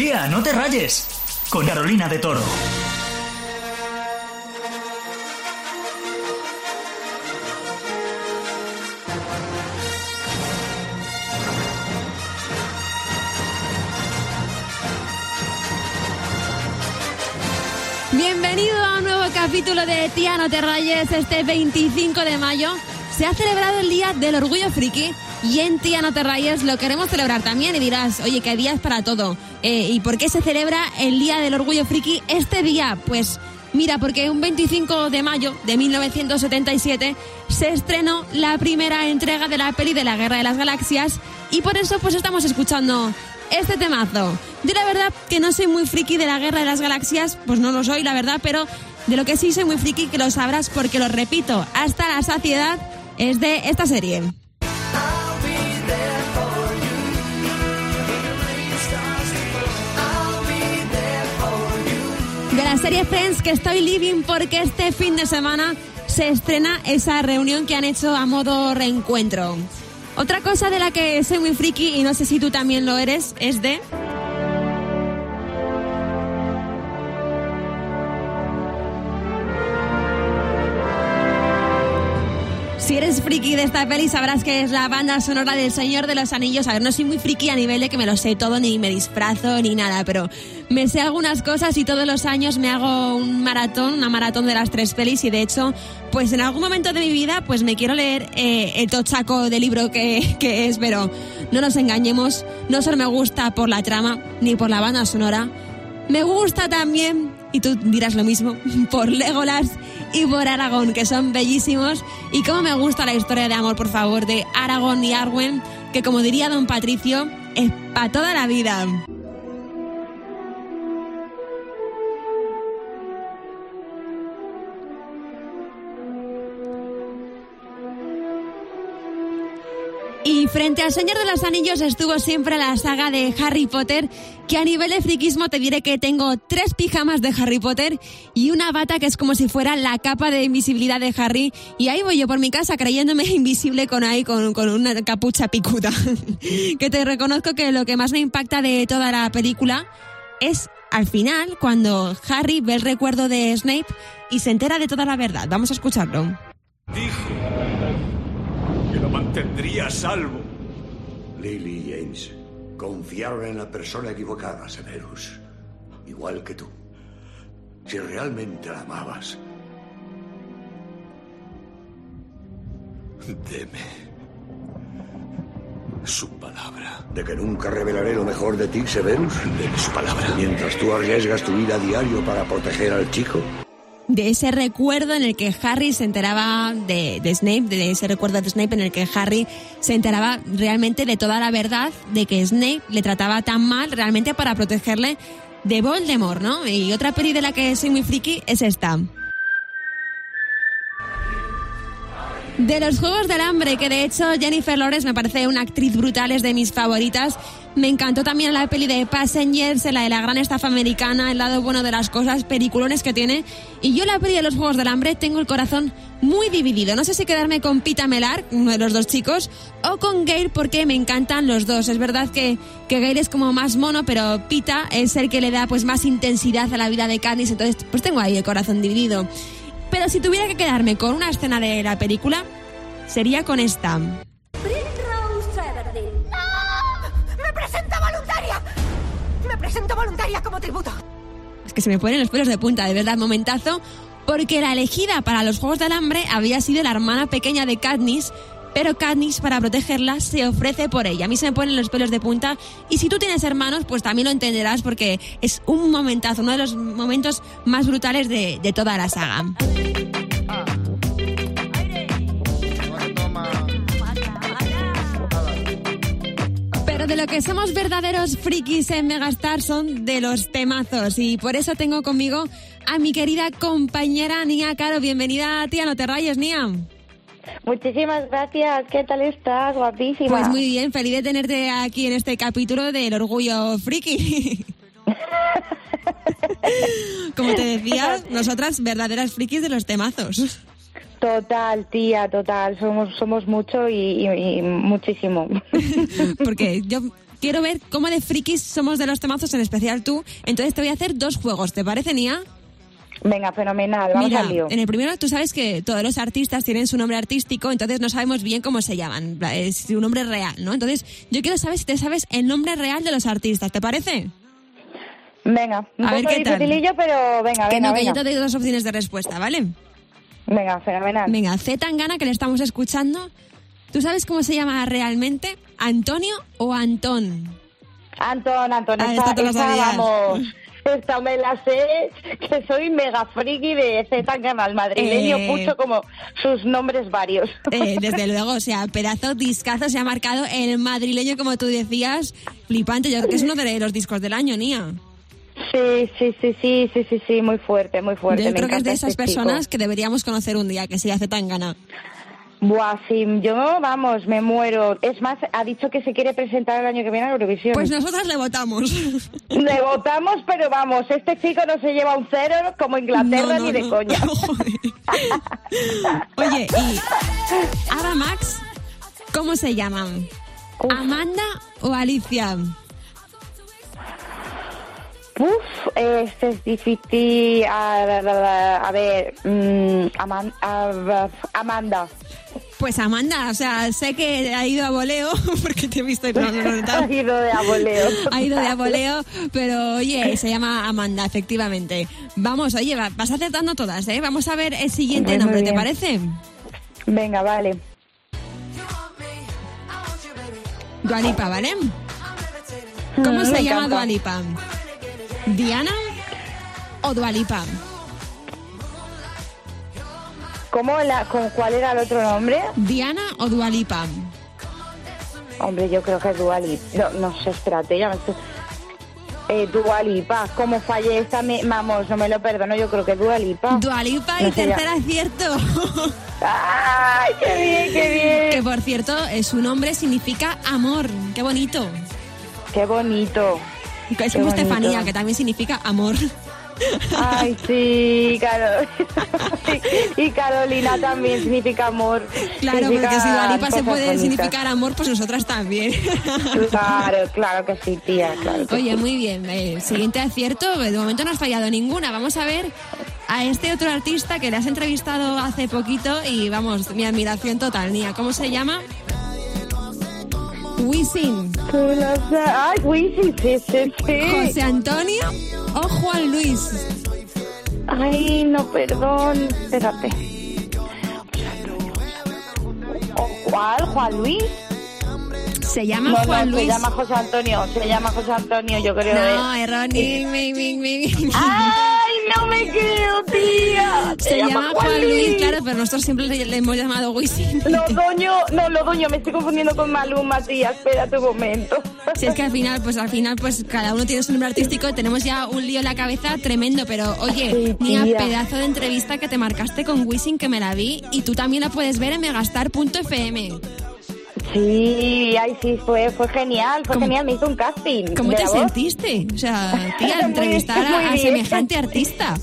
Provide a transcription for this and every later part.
Tía, no te rayes. Con Carolina de Toro. Bienvenido a un nuevo capítulo de Tía No Te Rayes. Este 25 de mayo se ha celebrado el Día del Orgullo Friki y en Tía No Rayes lo queremos celebrar también. Y dirás, oye, ¿qué día es para todo? Eh, ¿Y por qué se celebra el Día del Orgullo Friki este día? Pues mira, porque un 25 de mayo de 1977 se estrenó la primera entrega de la peli de la Guerra de las Galaxias y por eso pues estamos escuchando este temazo. Yo la verdad que no soy muy friki de la Guerra de las Galaxias, pues no lo soy, la verdad, pero de lo que sí soy muy friki, que lo sabrás porque lo repito hasta la saciedad, es de esta serie. La serie Friends que estoy living porque este fin de semana se estrena esa reunión que han hecho a modo reencuentro. Otra cosa de la que soy muy friki y no sé si tú también lo eres es de... friki de esta peli sabrás que es la banda sonora del Señor de los Anillos. A ver, no soy muy friki a nivel de que me lo sé todo, ni me disfrazo, ni nada, pero me sé algunas cosas y todos los años me hago un maratón, una maratón de las tres pelis y de hecho, pues en algún momento de mi vida, pues me quiero leer eh, el tochaco de libro que, que es, pero no nos engañemos, no solo me gusta por la trama, ni por la banda sonora, me gusta también, y tú dirás lo mismo, por Legolas y por Aragón, que son bellísimos. Y cómo me gusta la historia de amor, por favor, de Aragón y Arwen, que como diría don Patricio, es para toda la vida. Y frente al Señor de los Anillos estuvo siempre la saga de Harry Potter, que a nivel de friquismo te diré que tengo tres pijamas de Harry Potter y una bata que es como si fuera la capa de invisibilidad de Harry. Y ahí voy yo por mi casa creyéndome invisible con ahí, con, con una capucha picuda. que te reconozco que lo que más me impacta de toda la película es al final cuando Harry ve el recuerdo de Snape y se entera de toda la verdad. Vamos a escucharlo. Dijo que lo mantendría a salvo. Lily y James confiaron en la persona equivocada, Severus. Igual que tú. Si realmente la amabas, Deme su palabra. de que nunca revelaré lo mejor de ti, Severus, Deme su palabra. mientras tú arriesgas tu vida a diario para proteger al chico. De ese recuerdo en el que Harry se enteraba de, Snape, de ese recuerdo de Snape en el que Harry se enteraba realmente de toda la verdad de que Snape le trataba tan mal realmente para protegerle de Voldemort, ¿no? Y otra peli de la que soy muy friki es esta. De los Juegos del Hambre, que de hecho Jennifer Lawrence me parece una actriz brutal, es de mis favoritas. Me encantó también la peli de Passengers, la de la gran estafa americana, el lado bueno de las cosas, peliculones que tiene. Y yo la peli de los Juegos del Hambre tengo el corazón muy dividido. No sé si quedarme con Pita Melar, uno de los dos chicos, o con Gale porque me encantan los dos. Es verdad que, que Gale es como más mono, pero Pita es el que le da pues más intensidad a la vida de Katniss, entonces pues tengo ahí el corazón dividido. Pero si tuviera que quedarme con una escena de la película, sería con esta. ¡No! ¡Me presento voluntaria! ¡Me presento voluntaria como tributo! Es que se me ponen los pelos de punta, de verdad, momentazo. Porque la elegida para los Juegos del Hambre había sido la hermana pequeña de Katniss, pero Katniss, para protegerla, se ofrece por ella. A mí se me ponen los pelos de punta. Y si tú tienes hermanos, pues también lo entenderás porque es un momentazo, uno de los momentos más brutales de, de toda la saga. Lo que somos verdaderos frikis en Megastar son de los temazos y por eso tengo conmigo a mi querida compañera Nia Caro. Bienvenida, tía, no te rayes, Nia. Muchísimas gracias. ¿Qué tal estás? Guapísima. Pues muy bien, feliz de tenerte aquí en este capítulo del Orgullo Friki. Como te decía, nosotras verdaderas frikis de los temazos. Total, tía, total. Somos somos mucho y, y- y muchísimo. Porque yo quiero ver cómo de frikis somos de los temazos, en especial tú. Entonces te voy a hacer dos juegos, ¿te parece, Nia? Venga, fenomenal, vamos Mira, al lío. en el primero tú sabes que todos los artistas tienen su nombre artístico, entonces no sabemos bien cómo se llaman, es su nombre real, ¿no? Entonces yo quiero saber si te sabes el nombre real de los artistas, ¿te parece? Venga, un A ver qué tal. pero venga, que venga, no, que yo te doy dos opciones de respuesta, ¿vale? Venga, fenomenal. Venga, Z Tangana, que le estamos escuchando. ¿Tú sabes cómo se llama realmente? ¿Antonio o Antón? Antón, Antón, Ah, esta, esta vamos, esta me la sé, que soy mega friki de Z Canal madrileño, Eh. mucho como sus nombres varios. Eh, desde luego, o sea, pedazo discazo se ha marcado el madrileño, como tú decías, flipante. Yo creo que es uno de los discos del año, Nia. Sí, sí, sí, sí, sí, sí, sí, muy fuerte, muy fuerte. Yo me creo que es de esas este chico. personas que deberíamos conocer un día, que se hace tan gana. Buah, sí, yo, vamos, me muero. Es más, ha dicho que se quiere presentar el año que viene a Eurovisión. Pues nosotras le votamos. Le votamos, pero vamos, este chico no se lleva un cero como Inglaterra No, no, ni de no. coña. Oye, y Ava Max, ¿cómo se llaman? ¿Amanda o Alicia? Uf, este es difícil. A, ver, mm, Aman- a- Amanda. Pues Amanda, o sea, sé que ha ido a voleo, porque te he visto y no, no, no, Ha ido de aboleo. Ha ido de a voleo, pero oye, se llama Amanda, efectivamente. Vamos, oye, va- vas acertando todas, ¿eh? Vamos a ver el siguiente Muy nombre, ¿te parece? Venga, vale. Dualipa, ¿vale? ¿Cómo Mm, se me llama encanta. Dualipa? ¿Diana o Dualipa? ¿Cómo la, con cuál era el otro nombre? ¿Diana o Dualipa? Hombre, yo creo que es Dualipa. No, no sé, espérate, ya me estoy... Eh, Dualipa, como fallé esta, me, vamos, no me lo perdono, yo creo que Dualipa. Dualipa y No sé ya. tercer acierto. ¡Ay, qué bien, qué bien! que por cierto, eh, su nombre significa amor. Qué bonito. Qué bonito. Es como. Estefanía, que también significa amor. Ay, sí, Carol. y Carolina también significa amor. Claro, Significa porque si Dualipa se puede bonitas. significar amor, pues nosotras también. Claro, claro que sí, tía, claro que Oye, sí. muy bien. eh, siguiente acierto, de momento no has fallado ninguna. Vamos a ver a este otro artista que le has entrevistado hace poquito y vamos, mi admiración total, Nia. ¿Cómo se llama? Wisin. Ay, Wisin, sí, sí, sí. José Antonio o Juan Luis. Ay, no, perdón. Espérate. ¿O ¿Cuál? ¿Juan Luis? Se llama No, Juan no, Luis. se llama José Antonio. Se llama José Antonio, yo creo. No, eh. error. ni- mi, mi, mi. ¡Ay, no me creo, tía! Se llama Juan Luis, claro, pero nosotros siempre le, le hemos llamado Wisin. Lodoño, no, Lodoño, me estoy confundiendo con Maluma, tía. Espérate un momento. Si es que al final, pues al final, pues cada uno tiene su nombre artístico, tenemos ya un lío en la cabeza tremendo, pero oye, Sí, Nia, tía. pedazo de entrevista que te marcaste con Wisin que me la vi y tú también la puedes ver en megastar.fm. Sí, ay, sí, fue, fue genial, fue ¿Cómo- genial, me hizo un casting. ¿Cómo te sentiste? O sea, tía, entrevistar a, a semejante artista.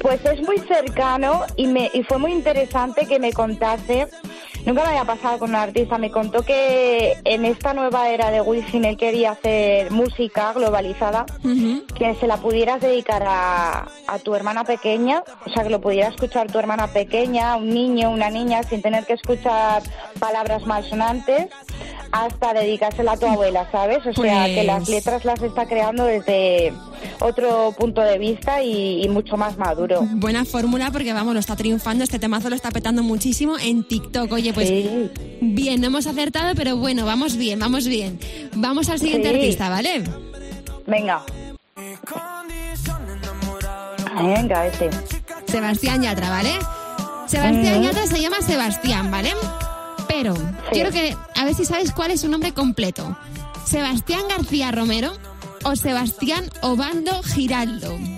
Pues es muy cercano y, me, y fue muy interesante que me contase, nunca me había pasado con un artista, me contó que en esta nueva era de Wisin él quería hacer música globalizada, que se la pudieras dedicar a, a tu hermana pequeña, o sea, que lo pudiera escuchar tu hermana pequeña, un niño, una niña, sin tener que escuchar palabras malsonantes, hasta dedicársela a tu abuela, ¿sabes? O sea, Pues- que las letras las está creando desde otro punto de vista y, y mucho más maduro. Buena fórmula porque vamos, lo está triunfando, este temazo lo está petando muchísimo en TikTok. Oye, pues Sí. bien, no hemos acertado, pero bueno, vamos bien, vamos bien. Vamos al siguiente Sí. artista, ¿vale? Venga. Venga, este. Sebastián Yatra, ¿vale? Sebastián Yatra se llama Sebastián, ¿vale? Pero quiero que a ver si sabes cuál es su nombre completo. Sebastián García Romero o Sebastián Obando Giraldo.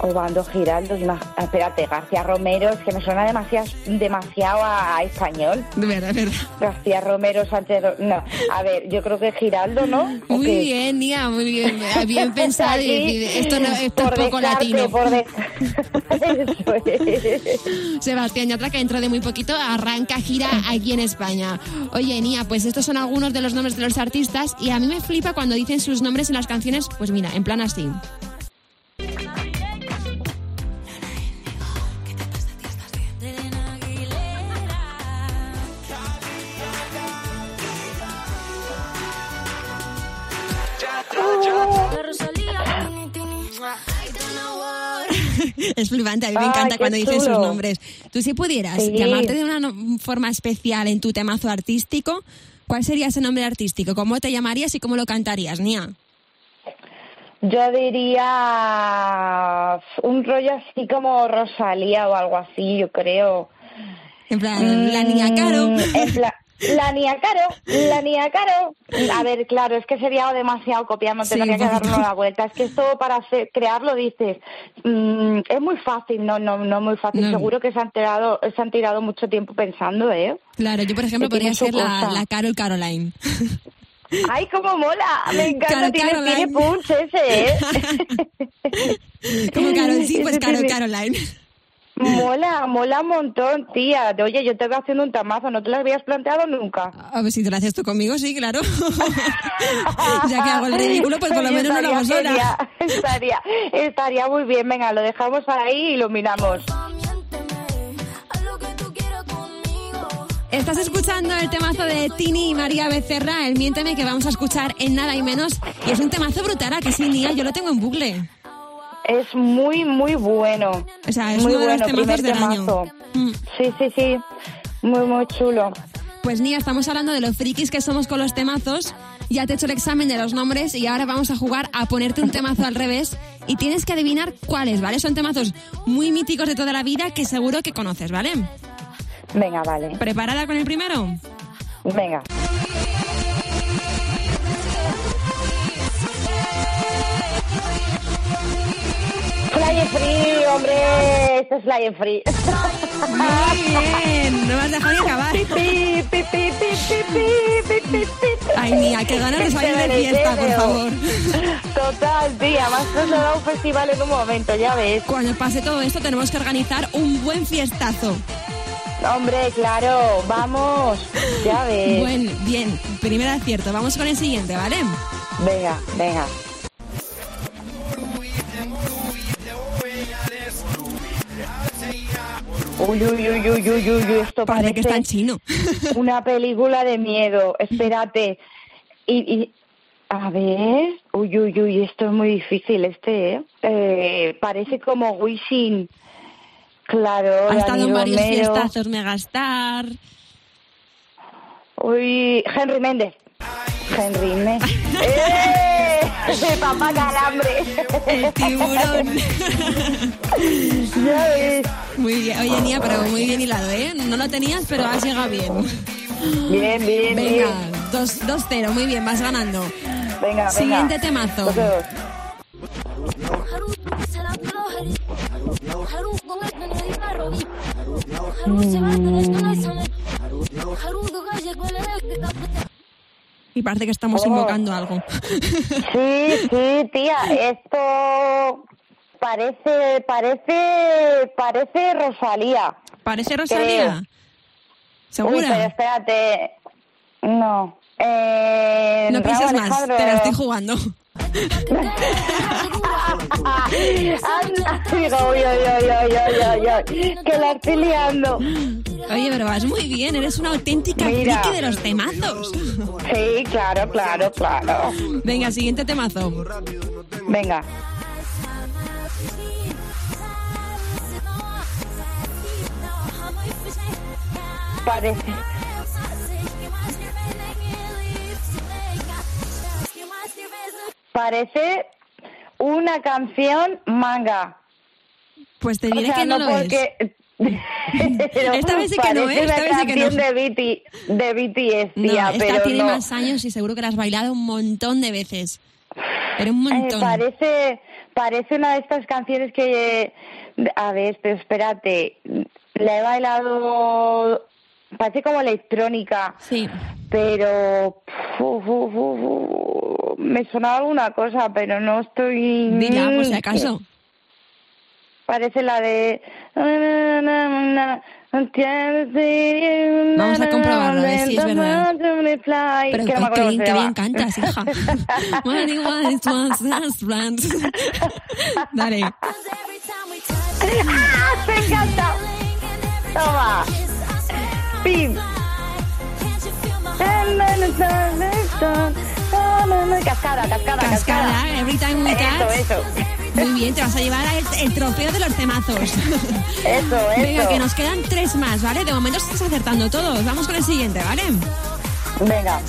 Obando Giraldo, ima- ah, espérate, García Romero, es que me suena demasiado, demasiado a, español. De verdad, de verdad. García Romero, Sánchez, no, a ver, yo creo que Giraldo, ¿no? ¿O Muy qué? bien, Nia, muy bien. Bien pensado. y esto, no, esto por es poco descarte, latino. Por de- Eso es. Sebastián Yatra, que dentro de muy poquito arranca gira aquí en España. Oye, Nia, pues estos son algunos de los nombres de los artistas y a mí me flipa cuando dicen sus nombres en las canciones, pues mira, en plan así. Es flipante, a mí me encanta cuando dicen sus chulo. nombres. Tú si pudieras Sí. llamarte de una forma especial en tu temazo artístico, ¿cuál sería ese nombre artístico? ¿Cómo te llamarías y cómo lo cantarías, Nia? Yo diría un rollo así como Rosalía o algo así, yo creo. En plan, la niña Caro. Mm, en plan, la niña Caro, la niña Caro. A ver, claro, es que sería demasiado copiando, Sí, tendría que darle la vuelta. Es que esto para hacer- crearlo dices, mm, es muy fácil, no, no, no muy fácil. No. Seguro que se han tirado, se han tirado mucho tiempo pensando, ¿eh? Claro, yo por ejemplo podría ser la, la Carol Caroline. ¡Ay, cómo mola! Me encanta, Caro tiene, Caroline. tiene punch ese, ¿eh? Como Carol, sí, pues Carol Caroline. Mola, mola un montón, tía. Oye, yo te voy haciendo un tamazo, ¿no te lo habías planteado nunca? A ver si te lo haces tú conmigo, sí, claro. ya que hago el ridículo, pues por lo menos no lo hago sola. Estaría, estaría muy bien. Venga, lo dejamos ahí y lo miramos. Estás escuchando el temazo de Tini y María Becerra, el Miénteme, que vamos a escuchar en nada y menos. Y es un temazo brutal, ¿a que sí, Nia? Yo lo tengo en bucle. Es muy, muy bueno. O sea, es muy uno de los bueno, temazos primer del año. temazo. Mm. Sí, sí, sí. Muy, muy chulo. Pues Nia, estamos hablando de lo frikis que somos con los temazos. Ya te he hecho el examen de los nombres y ahora vamos a jugar a ponerte un temazo al revés y tienes que adivinar cuáles, ¿vale? Son temazos muy míticos de toda la vida que seguro que conoces, ¿vale? Venga, vale. ¿Preparada con el primero? Venga. Lion Free, hombre. Esto es Lion Free. Muy bien. No me has dejado ni acabar. Pi, pi, pi, Ay, mía, qué ganas de salir de fiesta, por favor. Total, tía. Más nos ha dado un festival en un momento, ya ves. Cuando pase todo esto, tenemos que organizar un buen fiestazo. Hombre, claro, vamos, ya ves. Bueno, bien, primer acierto, vamos con el siguiente, ¿vale? Venga, venga. Uy, uy, uy, uy, uy, uy, uy, esto Parece que está en chino. una película de miedo. Espérate. Y, y, a ver, uy, uy, uy, esto es muy difícil este, ¿eh? Eh, parece como Wishing. Claro, Ha estado en varios Romero. fiestazos Megastar. Uy, Henry Méndez. Henry Méndez. ¡Eh! Papá calambre. El tiburón. ya ves. Muy bien. Oye, Nia, pero muy bien hilado, ¿eh? No lo tenías, pero has llegado bien. Bien, bien, Venga, bien. 2 2-0, muy bien, vas ganando. Venga, venga. Siguiente temazo. Dos, dos. Y parece que estamos Oh. invocando algo. Sí, sí, tía, esto parece, parece, parece Rosalía. ¿Parece Rosalía? Uy, pero ¿Segura? espérate. No. Eh, No pienses más, te la estoy jugando. Anda, digo, que la estoy liando. Oye, pero vas muy bien, eres una auténtica Mira. friki de los temazos. Sí, claro, claro, claro. Venga, siguiente temazo. Venga. Parece. Parece una canción manga. Pues te O diré sea, que no, lo es. porque... Pero Esta vez sí que no, ¿eh? Esta vez sí que no. canción de, BT, de BTS, No, tía, esta pero tiene no. más años y seguro que la has bailado un montón de veces. Pero un Eh, montón. parece, parece una de estas canciones que, a ver, espérate, la he bailado, parece como electrónica, Sí. pero fu, fu, fu, me sonaba alguna cosa, pero no estoy... Dila, por si acaso. Parece la de... Vamos a comprobarlo, a ver si es verdad. Pero que no cómo bien, llama. bien cantas, hija. Dale. ¡Ah! ¡Me encanta! Toma. Pim. Cascada, cascada, cascada. Cascada, every time we touch. eso. Muy bien, te vas a llevar el, el trofeo de los temazos. Eso, Venga, eso. que nos quedan tres más, ¿vale? De momento estás acertando todos. Vamos con el siguiente, ¿vale? Venga.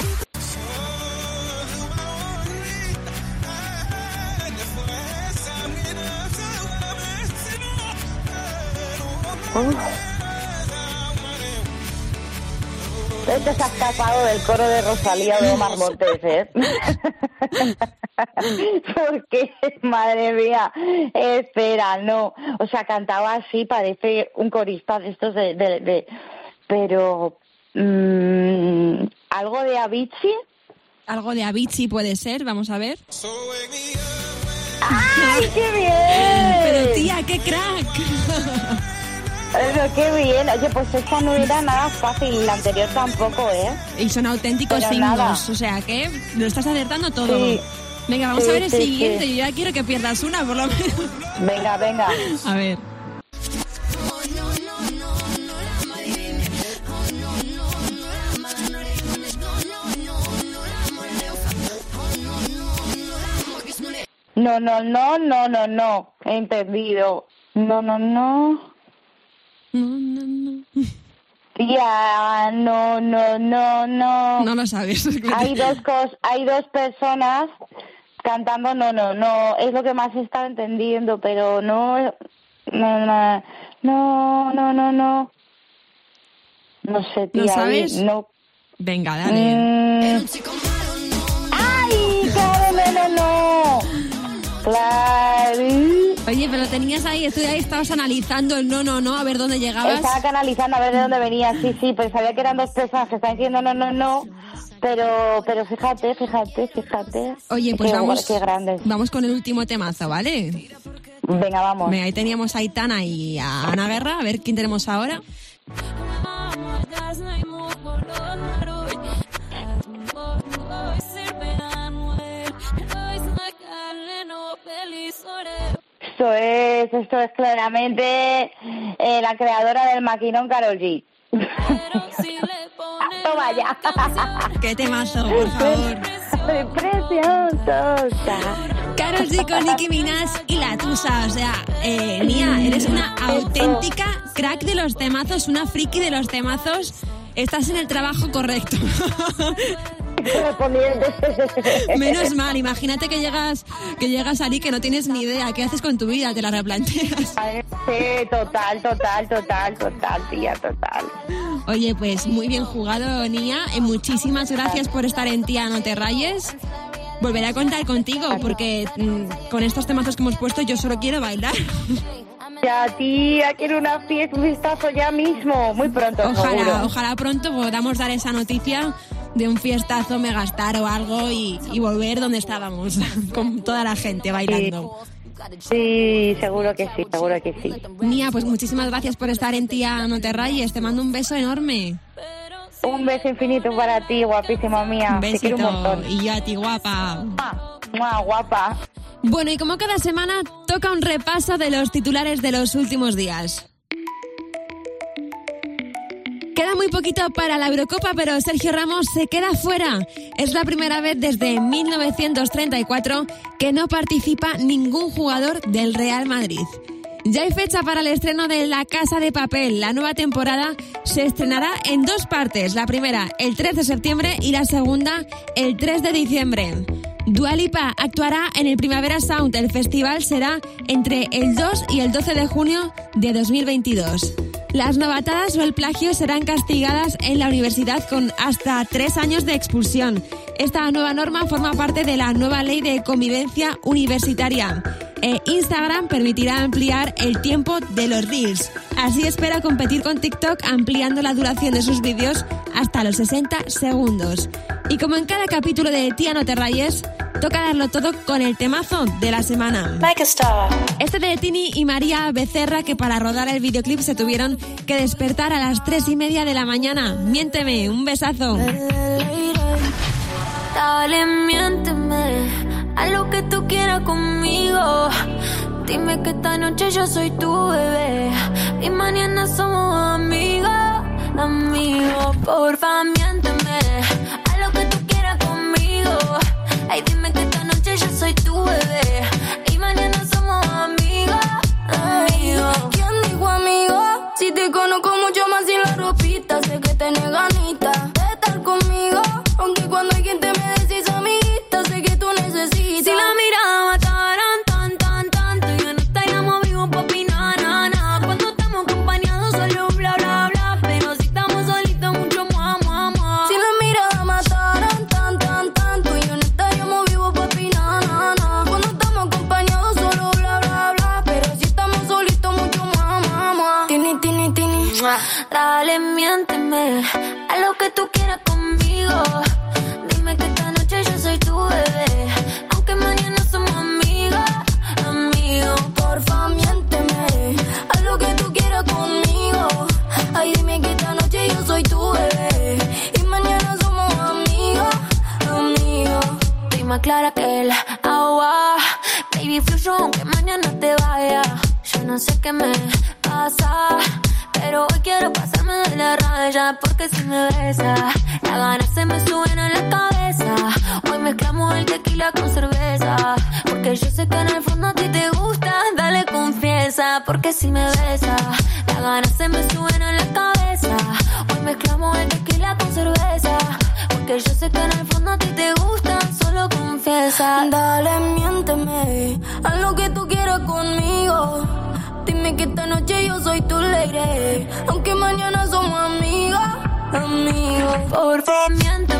Uf. Este se ha escapado del coro de Rosalía o de Omar Montes, ¿eh? Porque, madre mía, espera, no. O sea, cantaba así, parece un corista de estos de... de- de- pero... mm, ¿Algo de Avicii? Algo de Avicii puede ser, vamos a ver. ¡Ay, qué bien! Pero tía, qué crack. Pero qué bien. Oye, pues esta no era nada fácil, la anterior tampoco, ¿eh? Y son auténticos nada. o sea que lo estás acertando todo. Sí. Venga, vamos Sí, a ver el sí, siguiente. Yo ya quiero que pierdas una, por lo menos. Venga, venga. A ver. No, no, no, no, no, no. Entendido. No, no, no. No, no, no. Tía, no, no, no, no. No lo sabes. Hay dos cos, hay dos personas cantando no, no, no. Es lo que más he estado entendiendo, pero no, no, no, no, no, no, no. No sé, tía. ¿No sabes? No. Venga, dale. Mm. Pero tenías ahí, ahí estabas analizando el no, no, no, a ver dónde llegabas. Estaba canalizando a ver de dónde venía, sí, sí, pero sabía que eran dos personas que estaban diciendo no, no, no. Pero, pero fíjate, fíjate, fíjate. Oye, pues Qué vamos, Qué vamos con el último temazo, ¿vale? Venga, vamos. Venga, ahí teníamos a Aitana y a Ana Guerra. A ver quién tenemos ahora. Esto es, esto es claramente eh, la creadora del maquinón Carol G. Toma ya. ¡Qué temazo, por favor! Preciosa. Carol G con Nicki Minaj y la Tusa. O sea, eh, Nia, eres una auténtica crack de los temazos, una friki de los temazos. Estás en el trabajo correcto. Menos mal, imagínate que llegas, que llegas allí que no tienes ni idea. ¿Qué haces con tu vida? Te la replanteas. Sí, total, total, total, total, tía, total. Oye, pues muy bien jugado, Nia. Eh, muchísimas gracias por estar en Tía No Te Rayes. Volveré a contar contigo porque mm, con estos temazos que hemos puesto yo solo quiero bailar. Ya, tía, quiero una fiesta, un vistazo ya mismo, muy pronto, Ojalá, seguro. ojalá pronto podamos dar esa noticia de un fiestazo megastar o algo y, y volver donde estábamos, con toda la gente bailando. Sí, seguro que sí, seguro que sí. Nia, pues muchísimas gracias por estar en Tía No Te Rayes. Te mando un beso enorme. Un beso infinito para ti, guapísima mía. Un Te quiero un besito. montón. Y yo a ti, guapa. ¡Mua! ¡Mua, guapa. Bueno, y como cada semana, toca un repaso de los titulares de los últimos días. Queda muy poquito para la Eurocopa, pero Sergio Ramos se queda fuera. Es la primera vez desde 1934 que no participa ningún jugador del Real Madrid. Ya hay fecha para el estreno de La Casa de Papel. La nueva temporada se estrenará en dos partes. La primera el 3 de septiembre y la segunda el 3 de diciembre. Dualipa actuará en el Primavera Sound. El festival será entre el 2 y el 12 de junio de 2022. Las novatadas o el plagio serán castigadas en la universidad con hasta tres años de expulsión. Esta nueva norma forma parte de la nueva ley de convivencia universitaria. E Instagram permitirá ampliar el tiempo de los reels. Así espera competir con TikTok ampliando la duración de sus vídeos hasta los 60 segundos. Y como en cada capítulo de Tía No Te Rayes, toca darlo todo con el temazo de la semana. Este de Tini y María Becerra que para rodar el videoclip se tuvieron que despertar a las 3 y media de la mañana. Miénteme, un besazo. Dale, miénteme, a lo que tú quieras conmigo. Dime que esta noche yo soy tu bebé y mañana somos amigos, amigos. Porfa, miénteme, a lo que tú quieras conmigo. Ay, dime que esta noche yo soy tu bebé y mañana somos amigos, amigos. ¿Quién dijo amigo? Si te conozco mucho más sin la ropita, sé que tenés ganita agua, baby fluyo aunque mañana te vaya. Yo no sé qué me pasa. Pero hoy quiero pasarme de la raya porque si me besa, las ganas se me suben a la cabeza. Hoy mezclamos el tequila con cerveza, porque yo sé que en el fondo a ti te gusta. Dale confiesa, porque si me besa, las ganas se me suben a la cabeza. Hoy mezclamos el tequila con cerveza, porque yo sé que en el fondo a ti te gusta. Solo confiesa. Dale, miénteme a lo que tú quieras conmigo. Dime que esta noche yo soy tu lady, aunque mañana somos amigos, amigos. Por favor, miénteme